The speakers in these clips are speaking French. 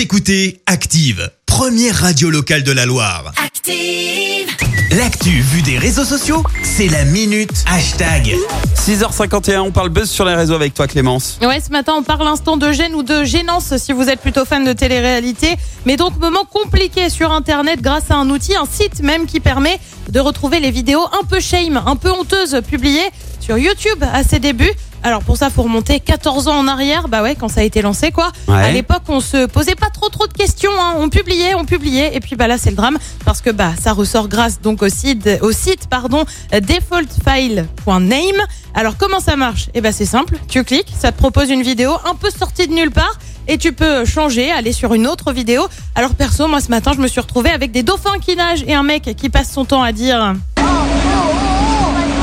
Vous écoutez Active, première radio locale de la Loire. Active. L'actu vue des réseaux sociaux, c'est la minute hashtag. 6h51, on parle buzz sur les réseaux avec toi Clémence. Ouais, ce matin, on parle instant de gêne ou de gênance si vous êtes plutôt fan de télé-réalité. Mais donc, moment compliqué sur Internet grâce à un outil, un site même qui permet de retrouver les vidéos un peu shame, un peu honteuses publiées sur YouTube à ses débuts. Alors pour ça, faut remonter 14 ans en arrière, bah ouais, quand ça a été lancé quoi. Ouais. À l'époque, on se posait pas trop trop de questions, hein. on publiait, on publiait, et puis bah là c'est le drame parce que bah ça ressort grâce donc au site, au site pardon defaultfile.name. Alors comment ça marche? Eh ben c'est simple, tu cliques, ça te propose une vidéo un peu sortie de nulle part. Et tu peux changer, aller sur une autre vidéo. Alors perso, moi ce matin, je me suis retrouvée avec des dauphins qui nagent et un mec qui passe son temps à dire.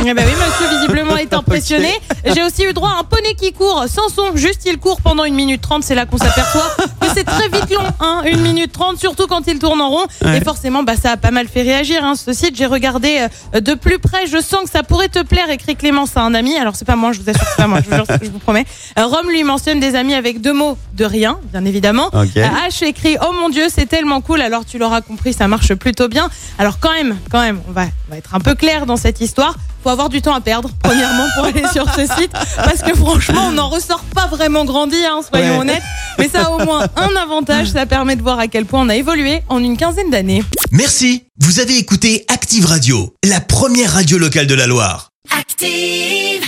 Eh ben oui, monsieur visiblement est impressionné. J'ai aussi eu droit à un poney qui court sans son, juste il court pendant une minute 30, c'est là qu'on s'aperçoit que c'est très vite long, hein, une minute 30, surtout quand il tourne en rond. Ouais. Et forcément, bah, ça a pas mal fait réagir, hein, ce site. J'ai regardé euh, de plus près, je sens que ça pourrait te plaire, écrit Clémence à un ami. Alors c'est pas moi, je vous assure, c'est pas moi, je vous, jure, je vous promets. Euh, Rome lui mentionne des amis avec deux mots de rien, bien évidemment. Euh, H écrit Oh mon dieu, c'est tellement cool. Alors tu l'auras compris, ça marche plutôt bien. Alors quand même, quand même, on va, on va être un peu clair dans cette histoire. Faut avoir du temps à perdre, premièrement, pour aller sur ce site, parce que franchement, on n'en ressort pas vraiment grandi, hein, soyons Ouais. honnêtes. Mais ça a au moins un avantage, ça permet de voir à quel point on a évolué en une quinzaine d'années. Merci. Vous avez écouté Active Radio, la première radio locale de la Loire. Active.